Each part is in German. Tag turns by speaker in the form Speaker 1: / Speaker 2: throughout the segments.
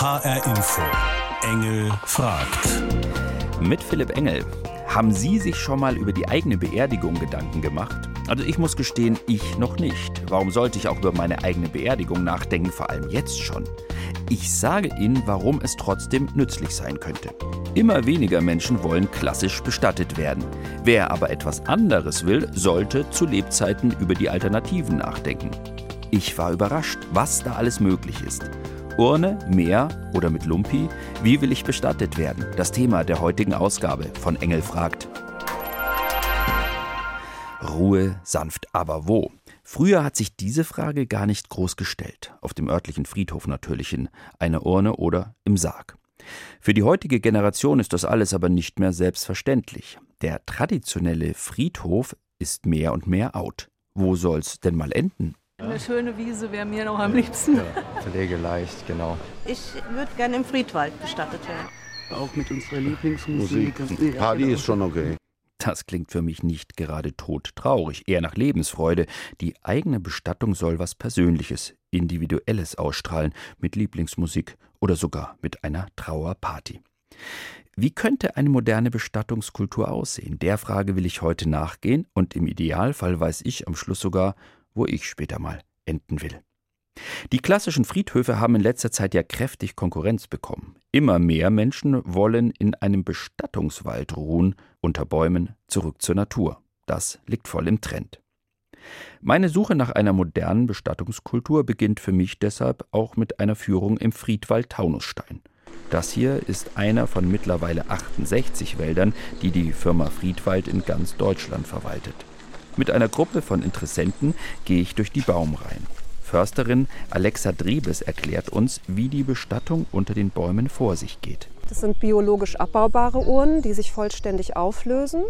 Speaker 1: HR Info. Engel fragt.
Speaker 2: Mit Philipp Engel. Haben Sie sich schon mal über die eigene Beerdigung Gedanken gemacht? Also ich muss gestehen, ich noch nicht. Warum sollte ich auch über meine eigene Beerdigung nachdenken, vor allem jetzt schon? Ich sage Ihnen, warum es trotzdem nützlich sein könnte. Immer weniger Menschen wollen klassisch bestattet werden. Wer aber etwas anderes will, sollte zu Lebzeiten über die Alternativen nachdenken. Ich war überrascht, was da alles möglich ist. Urne, Meer oder mit Lumpi? Wie will ich bestattet werden? Das Thema der heutigen Ausgabe von Engel fragt. Ruhe, sanft, aber wo? Früher hat sich diese Frage gar nicht groß gestellt. Auf dem örtlichen Friedhof natürlich in einer Urne oder im Sarg. Für die heutige Generation ist das alles aber nicht mehr selbstverständlich. Der traditionelle Friedhof ist mehr und mehr out. Wo soll's denn mal enden?
Speaker 3: Eine schöne Wiese wäre mir noch am liebsten. Ja,
Speaker 4: pflegeleicht, genau.
Speaker 5: Ich würde gerne im Friedwald bestattet werden.
Speaker 6: Auch mit unserer Lieblingsmusik.
Speaker 7: Musik. Party ist schon okay.
Speaker 2: Das klingt für mich nicht gerade todtraurig, eher nach Lebensfreude. Die eigene Bestattung soll was Persönliches, Individuelles ausstrahlen, mit Lieblingsmusik oder sogar mit einer Trauerparty. Wie könnte eine moderne Bestattungskultur aussehen? Der Frage will ich heute nachgehen und im Idealfall weiß ich am Schluss sogar, wo ich später mal enden will. Die klassischen Friedhöfe haben in letzter Zeit ja kräftig Konkurrenz bekommen. Immer mehr Menschen wollen in einem Bestattungswald ruhen, unter Bäumen, zurück zur Natur. Das liegt voll im Trend. Meine Suche nach einer modernen Bestattungskultur beginnt für mich deshalb auch mit einer Führung im Friedwald Taunusstein. Das hier ist einer von mittlerweile 68 Wäldern, die die Firma Friedwald in ganz Deutschland verwaltet. Mit einer Gruppe von Interessenten gehe ich durch die Baumreihen. Försterin Alexa Drebes erklärt uns, wie die Bestattung unter den Bäumen vor sich geht.
Speaker 8: Das sind biologisch abbaubare Urnen, die sich vollständig auflösen.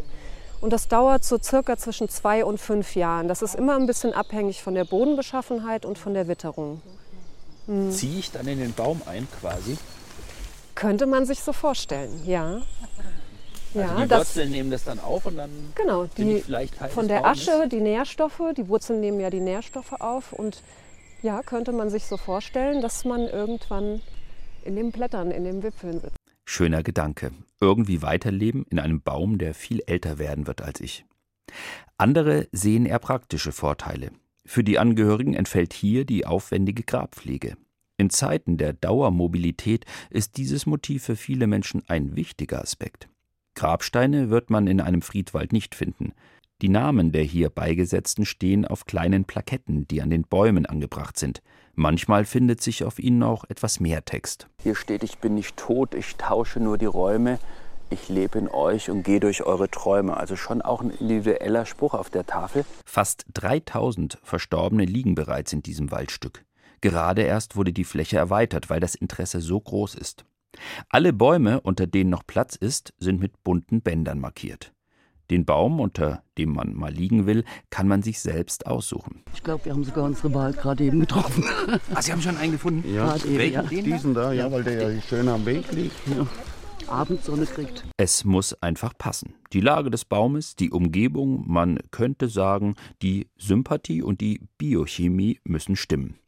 Speaker 8: Und das dauert so circa zwischen zwei und fünf Jahren. Das ist immer ein bisschen abhängig von der Bodenbeschaffenheit und von der Witterung.
Speaker 2: Hm. Ziehe ich dann in den Baum ein quasi?
Speaker 8: Könnte man sich so vorstellen, ja.
Speaker 2: Also ja, die das, Wurzeln nehmen das dann auf und dann
Speaker 8: genau, die, von der Asche die Nährstoffe, die Wurzeln nehmen ja die Nährstoffe auf und ja, könnte man sich so vorstellen, dass man irgendwann in den Blättern, in den Wipfeln sitzt.
Speaker 2: Schöner Gedanke. Irgendwie weiterleben in einem Baum, der viel älter werden wird als ich. Andere sehen eher praktische Vorteile. Für die Angehörigen entfällt hier die aufwendige Grabpflege. In Zeiten der Dauermobilität ist dieses Motiv für viele Menschen ein wichtiger Aspekt. Grabsteine wird man in einem Friedwald nicht finden. Die Namen der hier Beigesetzten stehen auf kleinen Plaketten, die an den Bäumen angebracht sind. Manchmal findet sich auf ihnen auch etwas mehr Text.
Speaker 4: Hier steht, ich bin nicht tot, ich tausche nur die Räume, ich lebe in euch und gehe durch eure Träume. Also schon auch ein individueller Spruch auf der Tafel.
Speaker 2: Fast 3000 Verstorbene liegen bereits in diesem Waldstück. Gerade erst wurde die Fläche erweitert, weil das Interesse so groß ist. Alle Bäume, unter denen noch Platz ist, sind mit bunten Bändern markiert. Den Baum, unter dem man mal liegen will, kann man sich selbst aussuchen.
Speaker 6: Ich glaube, wir haben sogar unsere Wahl gerade eben getroffen.
Speaker 2: Ah, Sie haben schon einen gefunden?
Speaker 7: Ja, eben, ja. diesen da, ja, weil der ja schön am Weg liegt. Ja.
Speaker 6: Abendsonne kriegt.
Speaker 2: Es muss einfach passen. Die Lage des Baumes, die Umgebung, man könnte sagen, die Sympathie und die Biochemie müssen stimmen.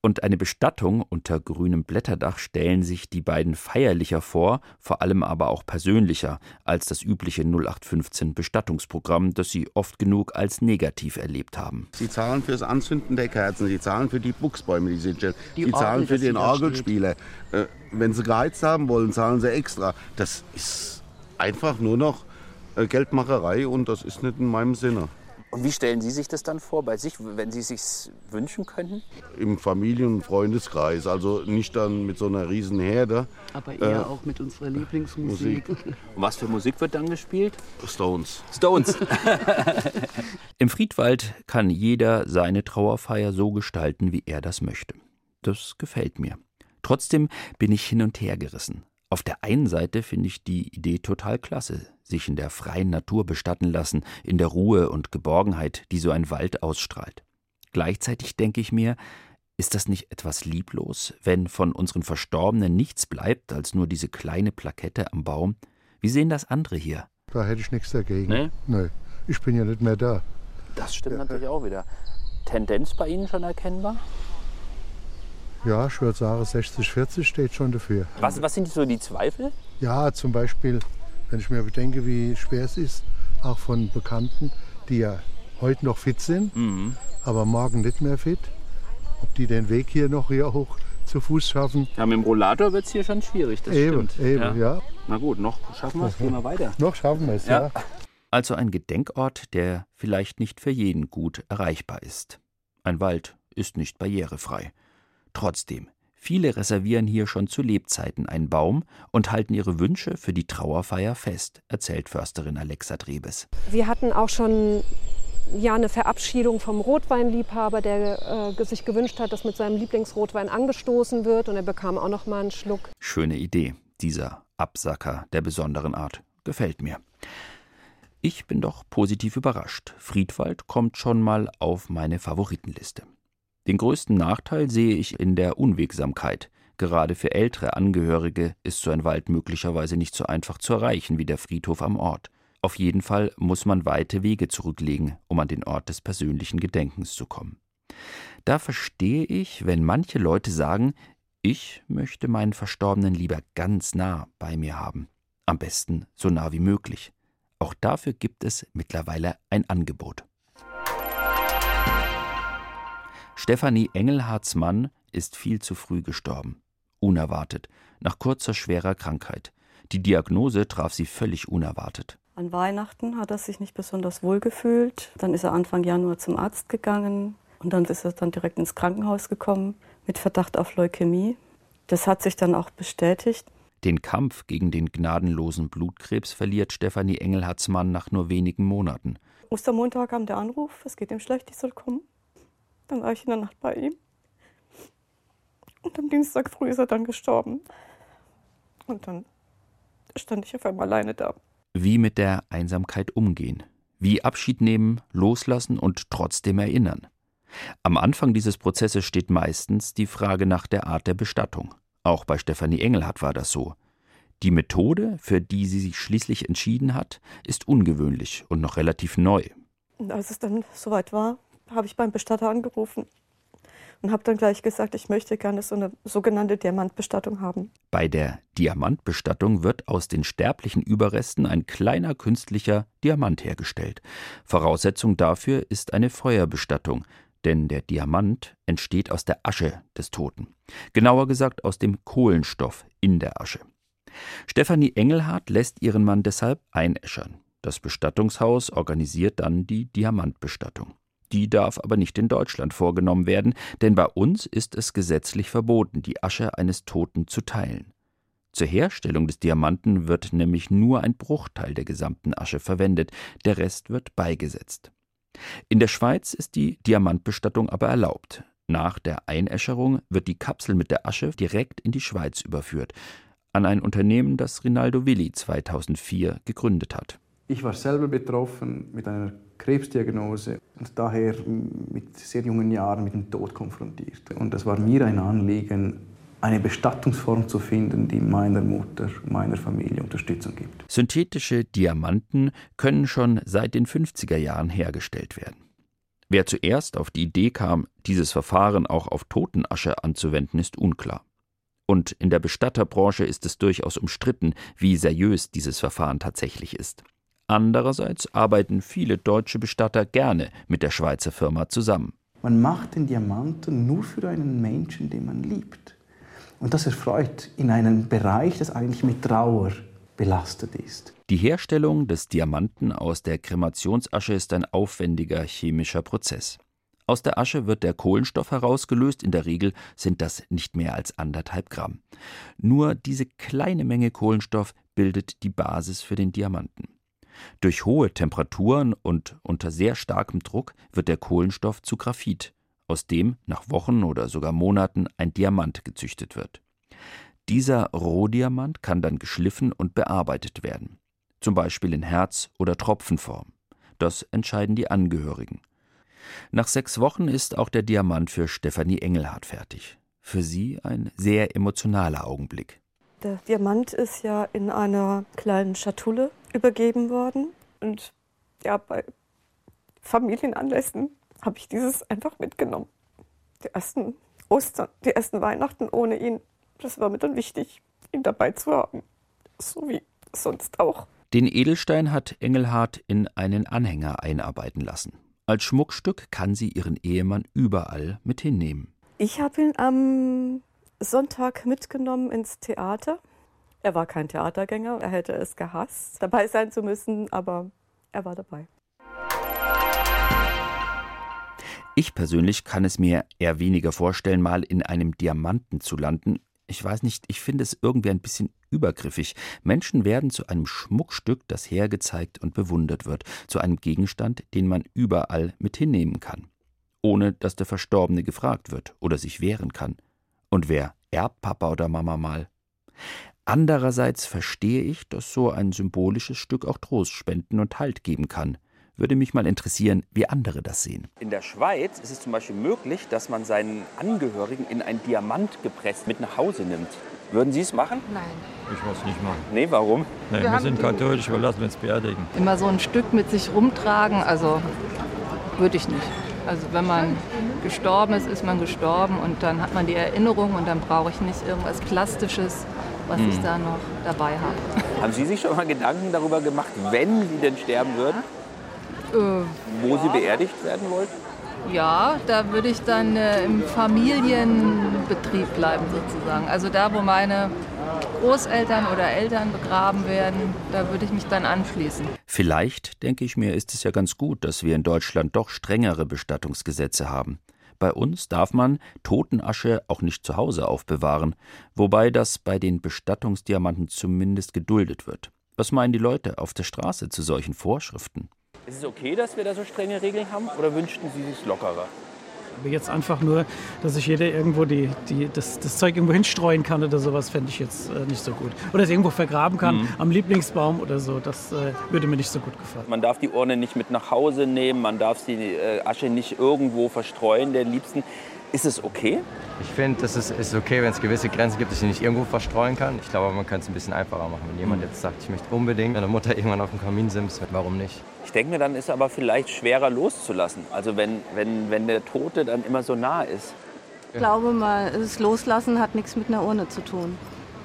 Speaker 2: Und eine Bestattung unter grünem Blätterdach stellen sich die beiden feierlicher vor, vor allem aber auch persönlicher als das übliche 0815 Bestattungsprogramm, das sie oft genug als negativ erlebt haben.
Speaker 7: Sie zahlen fürs Anzünden der Kerzen, sie zahlen für die Buchsbäume, die sie stellen, sie zahlen für den Orgelspieler. Äh, wenn sie geheizt haben wollen, zahlen sie extra. Das ist einfach nur noch äh, Geldmacherei und das ist nicht in meinem Sinne.
Speaker 4: Und wie stellen Sie sich das dann vor bei sich, wenn Sie sich wünschen könnten?
Speaker 7: Im Familien- und Freundeskreis, also nicht dann mit so einer riesen Herde.
Speaker 6: Aber eher äh, auch mit unserer Lieblingsmusik. Musik.
Speaker 4: Und was für Musik wird dann gespielt?
Speaker 7: Stones.
Speaker 4: Stones.
Speaker 2: Im Friedwald kann jeder seine Trauerfeier so gestalten, wie er das möchte. Das gefällt mir. Trotzdem bin ich hin und her gerissen. Auf der einen Seite finde ich die Idee total klasse, sich in der freien Natur bestatten lassen, in der Ruhe und Geborgenheit, die so ein Wald ausstrahlt. Gleichzeitig denke ich mir, ist das nicht etwas lieblos, wenn von unseren Verstorbenen nichts bleibt als nur diese kleine Plakette am Baum? Wie sehen das andere hier?
Speaker 9: Da hätte ich nichts dagegen.
Speaker 2: Nee?
Speaker 9: Nee, ich bin ja nicht mehr da.
Speaker 4: Das stimmt ja. natürlich auch wieder. Tendenz bei Ihnen schon erkennbar?
Speaker 9: Ja, ich würde sagen, 60, 40 steht schon dafür.
Speaker 4: Was, was sind so die Zweifel?
Speaker 9: Ja, zum Beispiel, wenn ich mir bedenke, wie schwer es ist, auch von Bekannten, die ja heute noch fit sind,
Speaker 4: Mhm.
Speaker 9: aber morgen nicht mehr fit, ob die den Weg hier noch hier hoch zu Fuß schaffen.
Speaker 4: Ja, mit dem Rollator wird es hier schon schwierig, das
Speaker 9: eben,
Speaker 4: stimmt.
Speaker 9: eben, ja.
Speaker 4: Na gut, noch schaffen wir es, gehen wir weiter.
Speaker 9: Noch schaffen wir es,
Speaker 4: Ja.
Speaker 9: ja.
Speaker 2: Also ein Gedenkort, der vielleicht nicht für jeden gut erreichbar ist. Ein Wald ist nicht barrierefrei. Trotzdem, viele reservieren hier schon zu Lebzeiten einen Baum und halten ihre Wünsche für die Trauerfeier fest, erzählt Försterin Alexa Drebes.
Speaker 8: Wir hatten auch schon ja, eine Verabschiedung vom Rotweinliebhaber, der äh, sich gewünscht hat, dass mit seinem Lieblingsrotwein angestoßen wird. Und er bekam auch noch mal einen Schluck.
Speaker 2: Schöne Idee, dieser Absacker der besonderen Art. Gefällt mir. Ich bin doch positiv überrascht. Friedwald kommt schon mal auf meine Favoritenliste. Den größten Nachteil sehe ich in der Unwegsamkeit. Gerade für ältere Angehörige ist so ein Wald möglicherweise nicht so einfach zu erreichen wie der Friedhof am Ort. Auf jeden Fall muss man weite Wege zurücklegen, um an den Ort des persönlichen Gedenkens zu kommen. Da verstehe ich, wenn manche Leute sagen, ich möchte meinen Verstorbenen lieber ganz nah bei mir haben. Am besten so nah wie möglich. Auch dafür gibt es mittlerweile ein Angebot. Stefanie Engelhards Mann ist viel zu früh gestorben. Unerwartet, nach kurzer schwerer Krankheit. Die Diagnose traf sie völlig unerwartet.
Speaker 10: An Weihnachten hat er sich nicht besonders wohl gefühlt. Dann ist er Anfang Januar zum Arzt gegangen und dann ist er dann direkt ins Krankenhaus gekommen mit Verdacht auf Leukämie. Das hat sich dann auch bestätigt.
Speaker 2: Den Kampf gegen den gnadenlosen Blutkrebs verliert Stefanie Engelhards Mann nach nur wenigen Monaten.
Speaker 10: Ostermontag kam der Anruf, es geht ihm schlecht, ich soll kommen. Dann war ich in der Nacht bei ihm. Und am Dienstag früh ist er dann gestorben. Und dann stand ich auf einmal alleine da.
Speaker 2: Wie mit der Einsamkeit umgehen. Wie Abschied nehmen, loslassen und trotzdem erinnern. Am Anfang dieses Prozesses steht meistens die Frage nach der Art der Bestattung. Auch bei Stefanie Engelhardt war das so. Die Methode, für die sie sich schließlich entschieden hat, ist ungewöhnlich und noch relativ neu.
Speaker 10: Und als es dann soweit war, habe ich beim Bestatter angerufen und habe dann gleich gesagt, ich möchte gerne so eine sogenannte Diamantbestattung haben.
Speaker 2: Bei der Diamantbestattung wird aus den sterblichen Überresten ein kleiner künstlicher Diamant hergestellt. Voraussetzung dafür ist eine Feuerbestattung, denn der Diamant entsteht aus der Asche des Toten. Genauer gesagt aus dem Kohlenstoff in der Asche. Stefanie Engelhardt lässt ihren Mann deshalb einäschern. Das Bestattungshaus organisiert dann die Diamantbestattung. Die darf aber nicht in Deutschland vorgenommen werden, denn bei uns ist es gesetzlich verboten, die Asche eines Toten zu teilen. Zur Herstellung des Diamanten wird nämlich nur ein Bruchteil der gesamten Asche verwendet, der Rest wird beigesetzt. In der Schweiz ist die Diamantbestattung aber erlaubt. Nach der Einäscherung wird die Kapsel mit der Asche direkt in die Schweiz überführt, an ein Unternehmen, das Rinaldo Willi 2004 gegründet hat.
Speaker 11: Ich war selber betroffen mit einer Krebsdiagnose und daher mit sehr jungen Jahren mit dem Tod konfrontiert. Und es war mir ein Anliegen, eine Bestattungsform zu finden, die meiner Mutter, meiner Familie Unterstützung gibt.
Speaker 2: Synthetische Diamanten können schon seit den 50er Jahren hergestellt werden. Wer zuerst auf die Idee kam, dieses Verfahren auch auf Totenasche anzuwenden, ist unklar. Und in der Bestatterbranche ist es durchaus umstritten, wie seriös dieses Verfahren tatsächlich ist. Andererseits arbeiten viele deutsche Bestatter gerne mit der Schweizer Firma zusammen.
Speaker 11: Man macht den Diamanten nur für einen Menschen, den man liebt. Und das erfreut in einem Bereich, das eigentlich mit Trauer belastet ist.
Speaker 2: Die Herstellung des Diamanten aus der Kremationsasche ist ein aufwendiger chemischer Prozess. Aus der Asche wird der Kohlenstoff herausgelöst, in der Regel sind das nicht mehr als anderthalb Gramm. Nur diese kleine Menge Kohlenstoff bildet die Basis für den Diamanten. Durch hohe Temperaturen und unter sehr starkem Druck wird der Kohlenstoff zu Graphit, aus dem nach Wochen oder sogar Monaten ein Diamant gezüchtet wird. Dieser Rohdiamant kann dann geschliffen und bearbeitet werden, zum Beispiel in Herz- oder Tropfenform. Das entscheiden die Angehörigen. Nach sechs Wochen ist auch der Diamant für Stefanie Engelhardt fertig. Für sie ein sehr emotionaler Augenblick.
Speaker 10: Der Diamant ist ja in einer kleinen Schatulle übergeben worden. Und ja, bei Familienanlässen habe ich dieses einfach mitgenommen. Die ersten Ostern, die ersten Weihnachten ohne ihn. Das war mir dann wichtig, ihn dabei zu haben. So wie sonst auch.
Speaker 2: Den Edelstein hat Engelhardt in einen Anhänger einarbeiten lassen. Als Schmuckstück kann sie ihren Ehemann überall mit hinnehmen.
Speaker 10: Ich habe ihn am Sonntag mitgenommen ins Theater. Er war kein Theatergänger, er hätte es gehasst, dabei sein zu müssen, aber er war dabei.
Speaker 2: Ich persönlich kann es mir eher weniger vorstellen, mal in einem Diamanten zu landen. Ich weiß nicht, ich finde es irgendwie ein bisschen übergriffig. Menschen werden zu einem Schmuckstück, das hergezeigt und bewundert wird, zu einem Gegenstand, den man überall mit hinnehmen kann, ohne dass der Verstorbene gefragt wird oder sich wehren kann. Und wer erbt Papa oder Mama mal? Andererseits verstehe ich, dass so ein symbolisches Stück auch Trost spenden und Halt geben kann. Würde mich mal interessieren, wie andere das sehen.
Speaker 4: In der Schweiz ist es zum Beispiel möglich, dass man seinen Angehörigen in ein Diamant gepresst mit nach Hause nimmt. Würden Sie es machen?
Speaker 12: Nein.
Speaker 13: Ich muss nicht machen.
Speaker 4: Nee, warum?
Speaker 13: Nee, wir, wir sind katholisch, wir lassen uns beerdigen.
Speaker 12: Immer so ein Stück mit sich rumtragen, also würde ich nicht. Also wenn man gestorben ist, ist man gestorben und dann hat man die Erinnerung und dann brauche ich nicht irgendwas Plastisches was hm. ich da noch dabei habe.
Speaker 4: Haben Sie sich schon mal Gedanken darüber gemacht, wenn Sie denn sterben würden? Äh, wo ja. Sie beerdigt werden wollten?
Speaker 12: Ja, da würde ich dann äh, im Familienbetrieb bleiben sozusagen. Also da, wo meine Großeltern oder Eltern begraben werden, da würde ich mich dann anschließen.
Speaker 2: Vielleicht, denke ich mir, ist es ja ganz gut, dass wir in Deutschland doch strengere Bestattungsgesetze haben. Bei uns darf man Totenasche auch nicht zu Hause aufbewahren, wobei das bei den Bestattungsdiamanten zumindest geduldet wird. Was meinen die Leute auf der Straße zu solchen Vorschriften?
Speaker 4: Ist es okay, dass wir da so strenge Regeln haben oder wünschten Sie sich lockerer?
Speaker 14: Aber jetzt einfach nur, dass sich jeder irgendwo die, die, das, das Zeug irgendwo hinstreuen kann oder sowas, fände ich jetzt äh, nicht so gut. Oder es irgendwo vergraben kann, mhm. am Lieblingsbaum oder so, das äh, würde mir nicht so gut gefallen.
Speaker 4: Man darf die Urne nicht mit nach Hause nehmen, man darf die äh, Asche nicht irgendwo verstreuen, der Liebsten. Ist es okay?
Speaker 15: Ich finde, es ist, ist okay, wenn es gewisse Grenzen gibt, dass ich nicht irgendwo verstreuen kann. Ich glaube, man kann es ein bisschen einfacher machen. Wenn jemand jetzt sagt, ich möchte unbedingt meine Mutter irgendwann auf dem Kamin simsen, warum nicht?
Speaker 4: Ich denke mir, dann ist es aber vielleicht schwerer loszulassen. Also wenn, wenn, wenn der Tote dann immer so nah ist.
Speaker 5: Ich glaube mal, das Loslassen hat nichts mit einer Urne zu tun.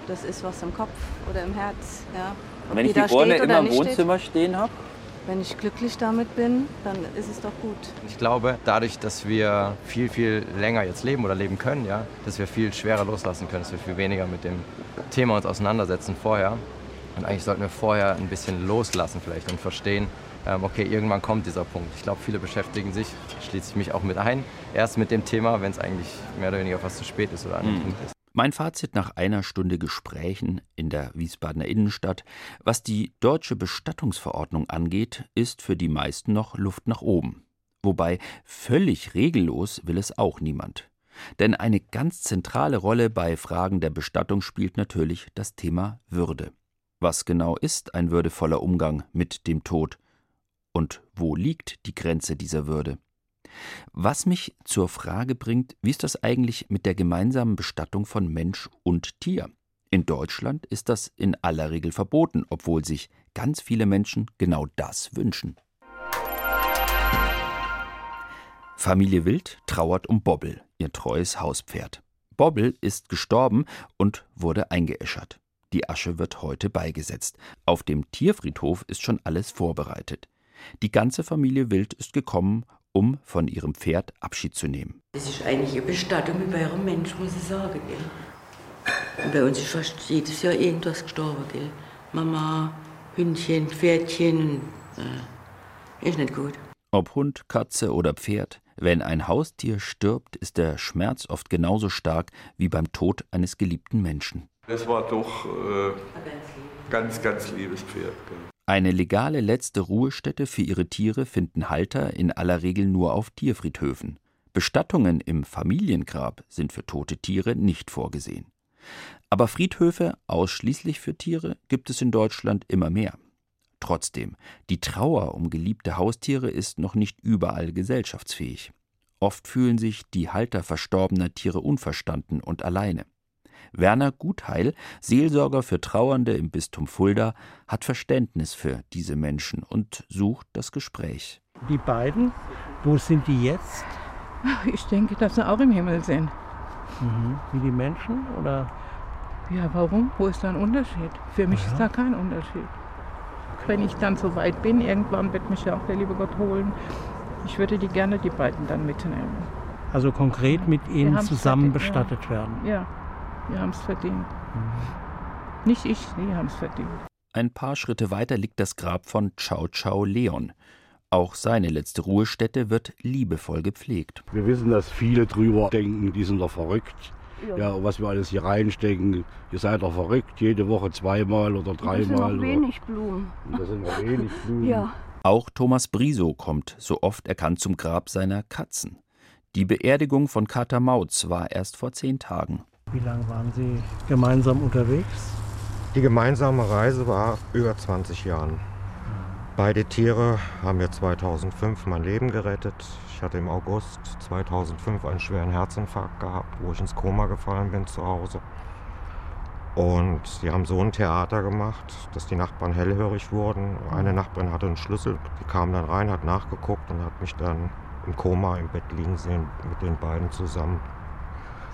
Speaker 5: Das ist was im Kopf oder im Herz. Ja.
Speaker 4: Und wenn ich die Urne immer im Wohnzimmer steht, stehen habe?
Speaker 5: Wenn ich glücklich damit bin, dann ist es doch gut.
Speaker 15: Ich glaube, dadurch, dass wir viel, viel länger jetzt leben oder leben können, ja, dass wir viel schwerer loslassen können, dass wir viel weniger mit dem Thema uns auseinandersetzen vorher. Und eigentlich sollten wir vorher ein bisschen loslassen vielleicht und verstehen, okay, irgendwann kommt dieser Punkt. Ich glaube, viele beschäftigen sich, schließe ich mich auch mit ein, erst mit dem Thema, wenn es eigentlich mehr oder weniger fast zu spät ist oder an dem mhm. Punkt ist.
Speaker 2: Mein Fazit nach einer Stunde Gesprächen in der Wiesbadener Innenstadt, was die deutsche Bestattungsverordnung angeht, ist für die meisten noch Luft nach oben. Wobei völlig regellos will es auch niemand. Denn eine ganz zentrale Rolle bei Fragen der Bestattung spielt natürlich das Thema Würde. Was genau ist ein würdevoller Umgang mit dem Tod? Und wo liegt die Grenze dieser Würde? Was mich zur Frage bringt, wie ist das eigentlich mit der gemeinsamen Bestattung von Mensch und Tier? In Deutschland ist das in aller Regel verboten, obwohl sich ganz viele Menschen genau das wünschen. Familie Wild trauert um Bobbel, ihr treues Hauspferd. Bobbel ist gestorben und wurde eingeäschert. Die Asche wird heute beigesetzt. Auf dem Tierfriedhof ist schon alles vorbereitet. Die ganze Familie Wild ist gekommen, um von ihrem Pferd Abschied zu nehmen.
Speaker 16: Das ist eigentlich eine Bestattung wie bei einem Mensch, muss ich sagen. Gell? Und bei uns ist fast jedes Jahr irgendwas gestorben. Gell? Mama, Hündchen, Pferdchen. Äh, ist nicht gut.
Speaker 2: Ob Hund, Katze oder Pferd, wenn ein Haustier stirbt, ist der Schmerz oft genauso stark wie beim Tod eines geliebten Menschen.
Speaker 17: Das war doch äh, ganz, ganz liebes Pferd. Gell?
Speaker 2: Eine legale letzte Ruhestätte für ihre Tiere finden Halter in aller Regel nur auf Tierfriedhöfen. Bestattungen im Familiengrab sind für tote Tiere nicht vorgesehen. Aber Friedhöfe ausschließlich für Tiere gibt es in Deutschland immer mehr. Trotzdem, die Trauer um geliebte Haustiere ist noch nicht überall gesellschaftsfähig. Oft fühlen sich die Halter verstorbener Tiere unverstanden und alleine. Werner Gutheil, Seelsorger für Trauernde im Bistum Fulda, hat Verständnis für diese Menschen und sucht das Gespräch.
Speaker 18: Die beiden, wo sind die jetzt?
Speaker 19: Ich denke, dass sie auch im Himmel sind.
Speaker 14: Mhm. Wie die Menschen oder?
Speaker 18: Ja, warum? Wo ist da ein Unterschied? Für mich
Speaker 14: Ja.
Speaker 18: ist da kein Unterschied. Wenn ich dann so weit bin, irgendwann wird mich ja auch der liebe Gott holen. Ich würde die gerne die beiden dann mitnehmen.
Speaker 14: Also konkret mit ihnen zusammen bestattet
Speaker 18: ja.
Speaker 14: werden.
Speaker 18: Ja, wir haben es verdient. Nicht ich, sie haben es verdient.
Speaker 2: Ein paar Schritte weiter liegt das Grab von Chow Chow Leon. Auch seine letzte Ruhestätte wird liebevoll gepflegt.
Speaker 19: Wir wissen, dass viele drüber denken, die sind doch verrückt.
Speaker 5: Ja.
Speaker 19: Ja, was wir alles hier reinstecken, ihr seid doch verrückt, jede Woche zweimal oder
Speaker 5: Das sind
Speaker 19: dreimal.
Speaker 5: noch wenig Blumen.
Speaker 19: Das sind noch wenig Blumen.
Speaker 5: Ja.
Speaker 2: Auch Thomas Briso kommt, so oft erkannt, zum Grab seiner Katzen. Die Beerdigung von Kater Mautz war erst vor zehn Tagen.
Speaker 14: Wie lange waren Sie gemeinsam unterwegs?
Speaker 20: Die gemeinsame Reise war über 20 Jahren. Beide Tiere haben mir 2005 mein Leben gerettet. Ich hatte im August 2005 einen schweren Herzinfarkt gehabt, wo ich ins Koma gefallen bin zu Hause. Und sie haben so ein Theater gemacht, dass die Nachbarn hellhörig wurden. Eine Nachbarin hatte einen Schlüssel, die kam dann rein, hat nachgeguckt und hat mich dann im Koma im Bett liegen sehen mit den beiden zusammen.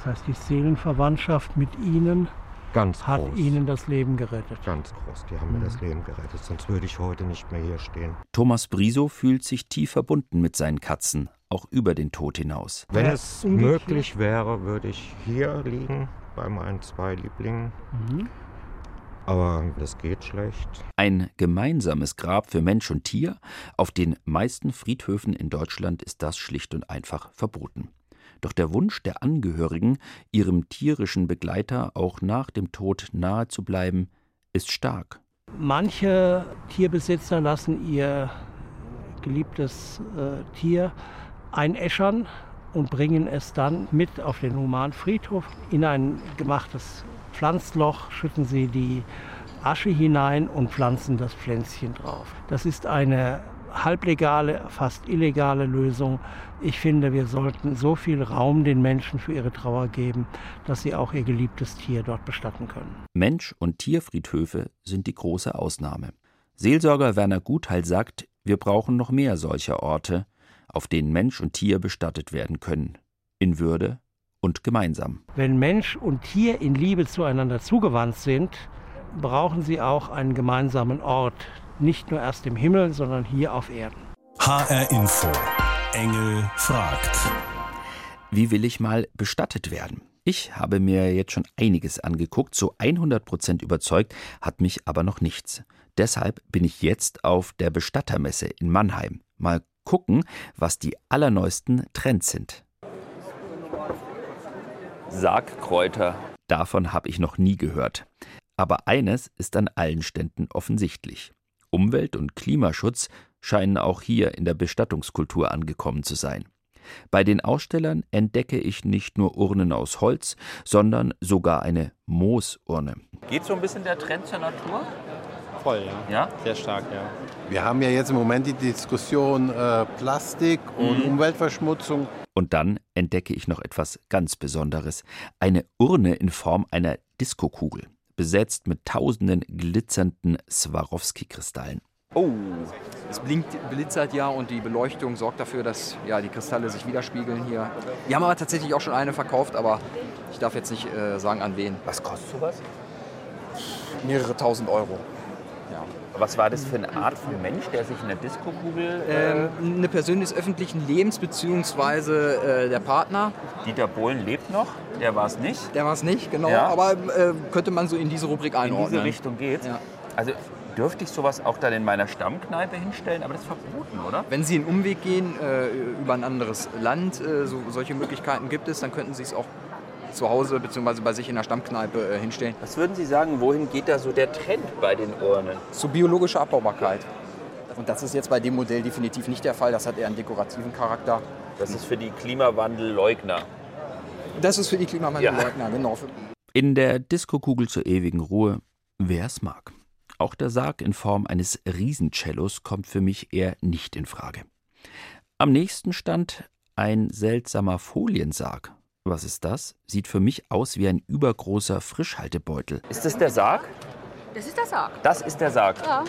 Speaker 14: Das heißt, die Seelenverwandtschaft mit Ihnen
Speaker 20: Ganz
Speaker 14: hat
Speaker 20: groß.
Speaker 14: Ihnen das Leben gerettet.
Speaker 20: Ganz groß, die haben mir das Leben gerettet, sonst würde ich heute nicht mehr hier stehen.
Speaker 2: Thomas Briso fühlt sich tief verbunden mit seinen Katzen, auch über den Tod hinaus.
Speaker 20: Wenn es möglich wäre, würde ich hier liegen bei meinen zwei Lieblingen.
Speaker 14: Mhm.
Speaker 20: Aber das geht schlecht.
Speaker 2: Ein gemeinsames Grab für Mensch und Tier. Auf den meisten Friedhöfen in Deutschland ist das schlicht und einfach verboten. Doch der Wunsch der Angehörigen, ihrem tierischen Begleiter auch nach dem Tod nahe zu bleiben, ist stark.
Speaker 14: Manche Tierbesitzer lassen ihr geliebtes äh, Tier einäschern und bringen es dann mit auf den Humanfriedhof. In ein gemachtes Pflanzloch schütten sie die Asche hinein und pflanzen das Pflänzchen drauf. Das ist eine halblegale, fast illegale Lösung. Ich finde, wir sollten so viel Raum den Menschen für ihre Trauer geben, dass sie auch ihr geliebtes Tier dort bestatten können.
Speaker 2: Mensch- und Tierfriedhöfe sind die große Ausnahme. Seelsorger Werner Gutheil sagt, wir brauchen noch mehr solcher Orte, auf denen Mensch und Tier bestattet werden können. In Würde und gemeinsam.
Speaker 14: Wenn Mensch und Tier in Liebe zueinander zugewandt sind, brauchen sie auch einen gemeinsamen Ort. Nicht nur erst im Himmel, sondern hier auf Erden.
Speaker 1: HR Info. Engel fragt.
Speaker 2: Wie will ich mal bestattet werden? Ich habe mir jetzt schon einiges angeguckt, so 100% überzeugt hat mich aber noch nichts. Deshalb bin ich jetzt auf der Bestattermesse in Mannheim. Mal gucken, was die allerneuesten Trends sind. Sargkräuter. Davon habe ich noch nie gehört. Aber eines ist an allen Ständen offensichtlich. Umwelt- und Klimaschutz scheinen auch hier in der Bestattungskultur angekommen zu sein. Bei den Ausstellern entdecke ich nicht nur Urnen aus Holz, sondern sogar eine Moosurne.
Speaker 4: Geht so ein bisschen der Trend zur Natur?
Speaker 21: Voll, ja.
Speaker 4: Ja?
Speaker 21: Sehr stark, ja.
Speaker 22: Wir haben ja jetzt im Moment die Diskussion äh, Plastik und
Speaker 2: Mhm.
Speaker 22: Umweltverschmutzung.
Speaker 2: Und dann entdecke ich noch etwas ganz Besonderes. Eine Urne in Form einer Diskokugel, besetzt mit tausenden glitzernden Swarovski-Kristallen.
Speaker 23: Oh, es blinkt, blitzert ja und die Beleuchtung sorgt dafür, dass ja, die Kristalle sich widerspiegeln hier. Wir haben aber tatsächlich auch schon eine verkauft, aber ich darf jetzt nicht äh, sagen, an wen.
Speaker 4: Was kostet sowas?
Speaker 23: Mehrere tausend Euro. Ja.
Speaker 4: Was war das für eine Art von Mensch, der sich in der Diskokugel... Äh,
Speaker 23: Ähm, eine Person des öffentlichen Lebens beziehungsweise äh, der Partner.
Speaker 4: Dieter Bohlen lebt noch, der war es nicht.
Speaker 23: Der war es nicht, genau.
Speaker 4: Ja.
Speaker 23: Aber äh, könnte man so in diese Rubrik
Speaker 4: In
Speaker 23: einordnen.
Speaker 4: diese Richtung geht's.
Speaker 23: Ja.
Speaker 4: Also dürfte ich sowas auch dann in meiner Stammkneipe hinstellen, aber das ist verboten, oder?
Speaker 23: Wenn Sie einen Umweg gehen äh, über ein anderes Land, äh, so, solche Möglichkeiten gibt es, dann könnten Sie es auch zu Hause bzw. bei sich in der Stammkneipe äh, hinstellen.
Speaker 4: Was würden Sie sagen, wohin geht da so der Trend bei den Urnen?
Speaker 23: Zu biologischer Abbaubarkeit. Und das ist jetzt bei dem Modell definitiv nicht der Fall. Das hat eher einen dekorativen Charakter.
Speaker 4: Das ist für die Klimawandelleugner.
Speaker 23: Das ist für die Klimawandelleugner, genau.
Speaker 2: In der Diskokugel zur ewigen Ruhe, wer es mag. Auch der Sarg in Form eines Riesencellos kommt für mich eher nicht in Frage. Am nächsten stand ein seltsamer Foliensarg. Was ist das? Sieht für mich aus wie ein übergroßer Frischhaltebeutel.
Speaker 4: Ist das der Sarg?
Speaker 24: Das ist der Sarg.
Speaker 4: Das ist der Sarg.
Speaker 24: Ja.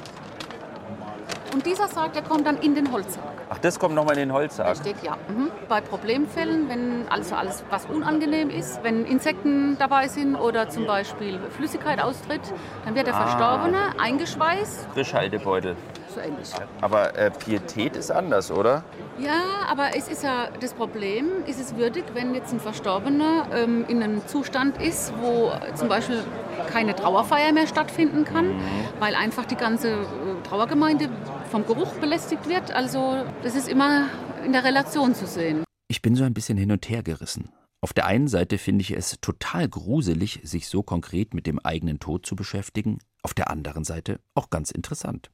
Speaker 24: Und dieser Sarg, der kommt dann in den Holzsarg.
Speaker 4: Ach, das kommt nochmal in den Holzsack.
Speaker 25: Richtig, ja. Mhm. Bei Problemfällen, wenn also alles, was unangenehm ist, wenn Insekten dabei sind oder zum Beispiel Flüssigkeit austritt, dann wird der
Speaker 4: Ah.
Speaker 25: Verstorbene eingeschweißt.
Speaker 4: Frischhaltebeutel.
Speaker 25: So ähnlich.
Speaker 4: Aber äh, Pietät ist anders, oder?
Speaker 25: Ja, aber es ist ja das Problem, ist es würdig, wenn jetzt ein Verstorbener ähm, in einem Zustand ist, wo zum Beispiel keine Trauerfeier mehr stattfinden kann, weil einfach die ganze äh, Trauergemeinde vom Geruch belästigt wird. Also das ist immer in der Relation zu sehen.
Speaker 2: Ich bin so ein bisschen hin und her gerissen. Auf der einen Seite finde ich es total gruselig, sich so konkret mit dem eigenen Tod zu beschäftigen, auf der anderen Seite auch ganz interessant.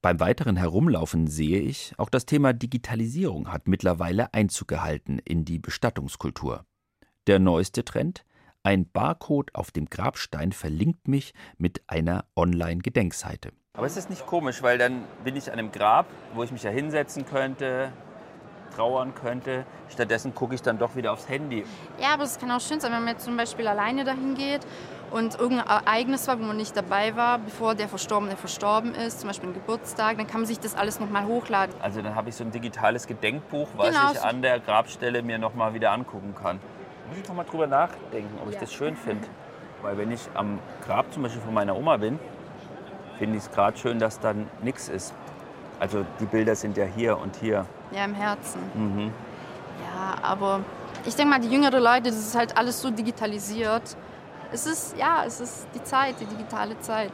Speaker 2: Beim weiteren Herumlaufen sehe ich, auch das Thema Digitalisierung hat mittlerweile Einzug gehalten in die Bestattungskultur. Der neueste Trend? Ein Barcode auf dem Grabstein verlinkt mich mit einer Online-Gedenkseite.
Speaker 4: Aber ist das nicht komisch, weil dann bin ich an einem Grab, wo ich mich ja hinsetzen könnte, trauern könnte. Stattdessen gucke ich dann doch wieder aufs Handy.
Speaker 26: Ja, aber es kann auch schön sein, wenn man jetzt zum Beispiel alleine dahin geht und irgendein Ereignis war, wo man nicht dabei war, bevor der Verstorbene verstorben ist, zum Beispiel ein Geburtstag, dann kann man sich das alles nochmal hochladen.
Speaker 4: Also dann habe ich so ein digitales Gedenkbuch, was
Speaker 26: Genau,
Speaker 4: ich
Speaker 26: so-
Speaker 4: an der Grabstelle mir nochmal wieder angucken kann. Muss ich noch mal drüber nachdenken, ob ich das schön finde. Weil wenn ich am Grab zum Beispiel von meiner Oma bin, finde ich es gerade schön, dass dann nichts ist. Also die Bilder sind ja hier und hier.
Speaker 26: Ja, im Herzen.
Speaker 4: Mhm.
Speaker 26: Ja, aber ich denke mal, die jüngeren Leute, das ist halt alles so digitalisiert. Es ist, ja, es ist die Zeit, die digitale Zeit.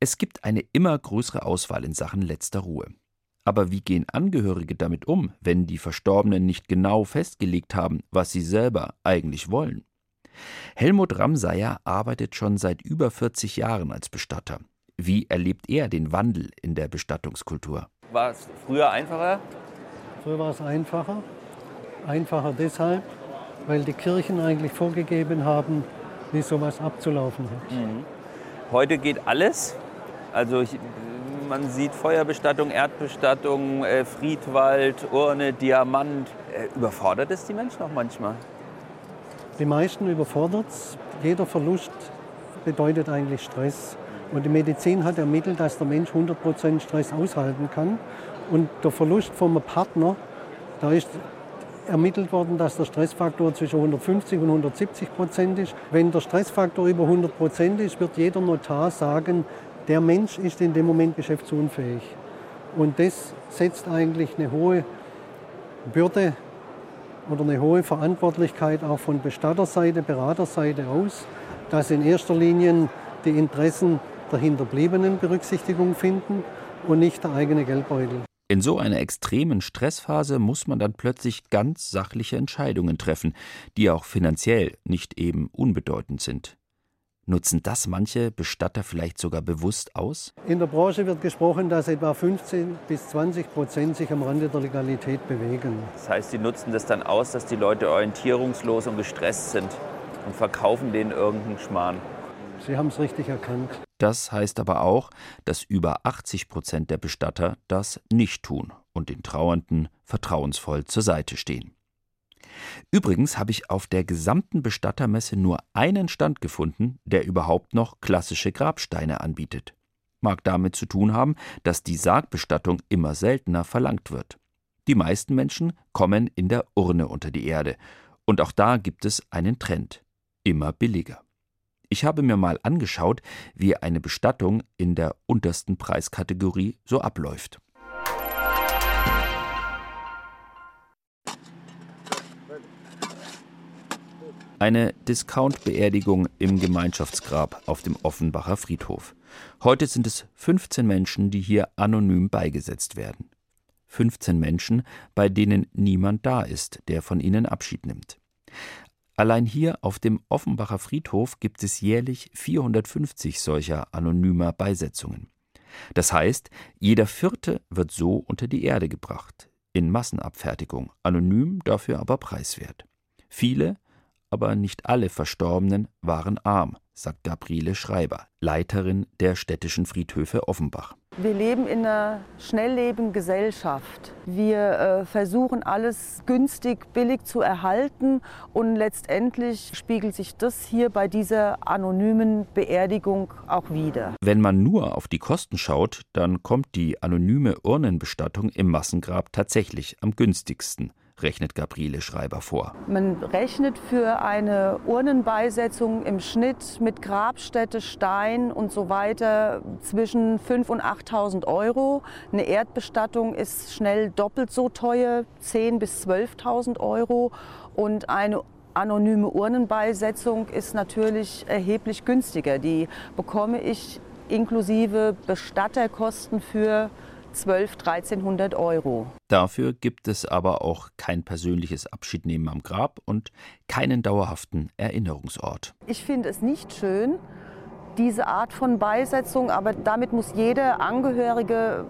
Speaker 2: Es gibt eine immer größere Auswahl in Sachen letzter Ruhe. Aber wie gehen Angehörige damit um, wenn die Verstorbenen nicht genau festgelegt haben, was sie selber eigentlich wollen? Helmut Ramsayer arbeitet schon seit über 40 Jahren als Bestatter. Wie erlebt er den Wandel in der Bestattungskultur?
Speaker 4: War es früher einfacher?
Speaker 27: Früher war es einfacher. Einfacher deshalb, weil die Kirchen eigentlich vorgegeben haben, wie sowas abzulaufen hat.
Speaker 4: Mhm. Heute geht alles. Also ich, man sieht Feuerbestattung, Erdbestattung, äh, Friedwald, Urne, Diamant. Äh, überfordert es die Menschen auch manchmal?
Speaker 27: Die meisten überfordert es. Jeder Verlust bedeutet eigentlich Stress. Und die Medizin hat ermittelt, dass der Mensch 100% Stress aushalten kann. Und der Verlust vom Partner, da ist ermittelt worden, dass der Stressfaktor zwischen 150 und 170 Prozent ist. Wenn der Stressfaktor über 100 Prozent ist, wird jeder Notar sagen, der Mensch ist in dem Moment geschäftsunfähig. Und das setzt eigentlich eine hohe Bürde oder eine hohe Verantwortlichkeit auch von Bestatterseite, Beraterseite aus, dass in erster Linie die Interessen der Hinterbliebenen Berücksichtigung finden und nicht der eigene Geldbeutel.
Speaker 2: In so einer extremen Stressphase muss man dann plötzlich ganz sachliche Entscheidungen treffen, die auch finanziell nicht eben unbedeutend sind. Nutzen das manche Bestatter vielleicht sogar bewusst aus?
Speaker 27: In der Branche wird gesprochen, dass etwa 15 bis 20 Prozent sich am Rande der Legalität bewegen.
Speaker 4: Das heißt, sie nutzen das dann aus, dass die Leute orientierungslos und gestresst sind und verkaufen denen irgendeinen Schmarrn.
Speaker 27: Sie haben es richtig erkannt.
Speaker 2: Das heißt aber auch, dass über 80 Prozent der Bestatter das nicht tun und den Trauernden vertrauensvoll zur Seite stehen. Übrigens habe ich auf der gesamten Bestattermesse nur einen Stand gefunden, der überhaupt noch klassische Grabsteine anbietet. Mag damit zu tun haben, dass die Sargbestattung immer seltener verlangt wird. Die meisten Menschen kommen in der Urne unter die Erde. Und auch da gibt es einen Trend. Immer billiger. Ich habe mir mal angeschaut, wie eine Bestattung in der untersten Preiskategorie so abläuft. Eine Discount-Beerdigung im Gemeinschaftsgrab auf dem Offenbacher Friedhof. Heute sind es 15 Menschen, die hier anonym beigesetzt werden. 15 Menschen, bei denen niemand da ist, der von ihnen Abschied nimmt. Allein hier auf dem Offenbacher Friedhof gibt es jährlich 450 solcher anonymer Beisetzungen. Das heißt, jeder Vierte wird so unter die Erde gebracht, in Massenabfertigung, anonym, dafür aber preiswert. Viele, aber nicht alle Verstorbenen waren arm, sagt Gabriele Schreiber, Leiterin der städtischen Friedhöfe Offenbach.
Speaker 28: Wir leben in einer schnelllebigen Gesellschaft. Wir äh, versuchen alles günstig, billig zu erhalten und letztendlich spiegelt sich das hier bei dieser anonymen Beerdigung auch wieder.
Speaker 2: Wenn man nur auf die Kosten schaut, dann kommt die anonyme Urnenbestattung im Massengrab tatsächlich am günstigsten rechnet Gabriele Schreiber vor.
Speaker 28: Man rechnet für eine Urnenbeisetzung im Schnitt mit Grabstätte, Stein und so weiter zwischen 5.000 und 8.000 Euro. Eine Erdbestattung ist schnell doppelt so teuer, 10.000 bis 12.000 Euro. Und eine anonyme Urnenbeisetzung ist natürlich erheblich günstiger. Die bekomme ich inklusive Bestatterkosten für 12, 1300 Euro.
Speaker 2: Dafür gibt es aber auch kein persönliches Abschiednehmen am Grab und keinen dauerhaften Erinnerungsort.
Speaker 28: Ich finde es nicht schön, diese Art von Beisetzung, aber damit muss jeder Angehörige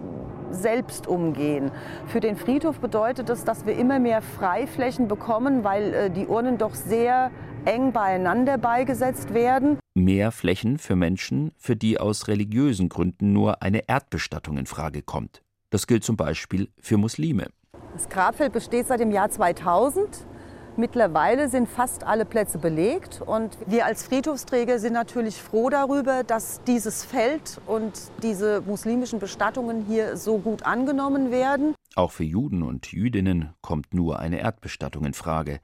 Speaker 28: selbst umgehen. Für den Friedhof bedeutet das, dass wir immer mehr Freiflächen bekommen, weil äh, die Urnen doch sehr eng beieinander beigesetzt werden.
Speaker 2: Mehr Flächen für Menschen, für die aus religiösen Gründen nur eine Erdbestattung in Frage kommt. Das gilt zum Beispiel für Muslime.
Speaker 28: Das Grabfeld besteht seit dem Jahr 2000. Mittlerweile sind fast alle Plätze belegt und wir als Friedhofsträger sind natürlich froh darüber, dass dieses Feld und diese muslimischen Bestattungen hier so gut angenommen werden.
Speaker 2: Auch für Juden und Jüdinnen kommt nur eine Erdbestattung in Frage.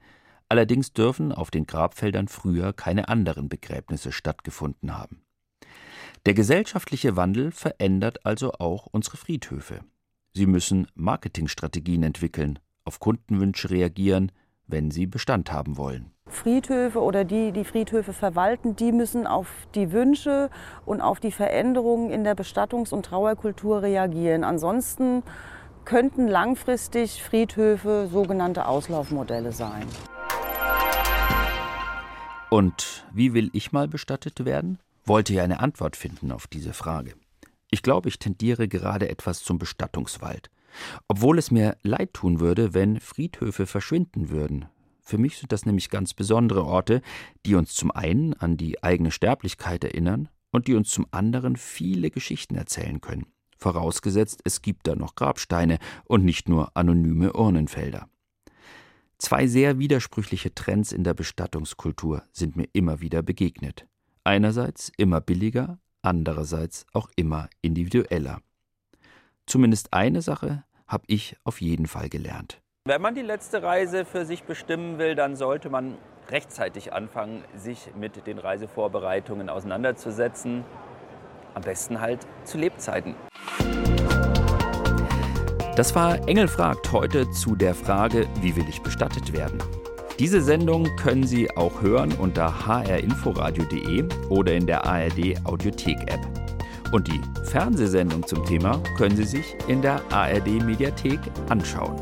Speaker 2: Allerdings dürfen auf den Grabfeldern früher keine anderen Begräbnisse stattgefunden haben. Der gesellschaftliche Wandel verändert also auch unsere Friedhöfe. Sie müssen Marketingstrategien entwickeln, auf Kundenwünsche reagieren, wenn sie Bestand haben wollen.
Speaker 28: Friedhöfe oder die, die Friedhöfe verwalten, die müssen auf die Wünsche und auf die Veränderungen in der Bestattungs- und Trauerkultur reagieren. Ansonsten könnten langfristig Friedhöfe sogenannte Auslaufmodelle sein.
Speaker 2: Und wie will ich mal bestattet werden? Wollte ja eine Antwort finden auf diese Frage. Ich glaube, ich tendiere gerade etwas zum Bestattungswald. Obwohl es mir leid tun würde, wenn Friedhöfe verschwinden würden. Für mich sind das nämlich ganz besondere Orte, die uns zum einen an die eigene Sterblichkeit erinnern und die uns zum anderen viele Geschichten erzählen können. Vorausgesetzt, es gibt da noch Grabsteine und nicht nur anonyme Urnenfelder. Zwei sehr widersprüchliche Trends in der Bestattungskultur sind mir immer wieder begegnet. Einerseits immer billiger, andererseits auch immer individueller. Zumindest eine Sache habe ich auf jeden Fall gelernt.
Speaker 4: Wenn man die letzte Reise für sich bestimmen will, dann sollte man rechtzeitig anfangen, sich mit den Reisevorbereitungen auseinanderzusetzen. Am besten halt zu Lebzeiten.
Speaker 2: Das war Engel fragt heute zu der Frage, wie will ich bestattet werden? Diese Sendung können Sie auch hören unter hrinforadio.de oder in der ARD Audiothek App. Und die Fernsehsendung zum Thema können Sie sich in der ARD Mediathek anschauen.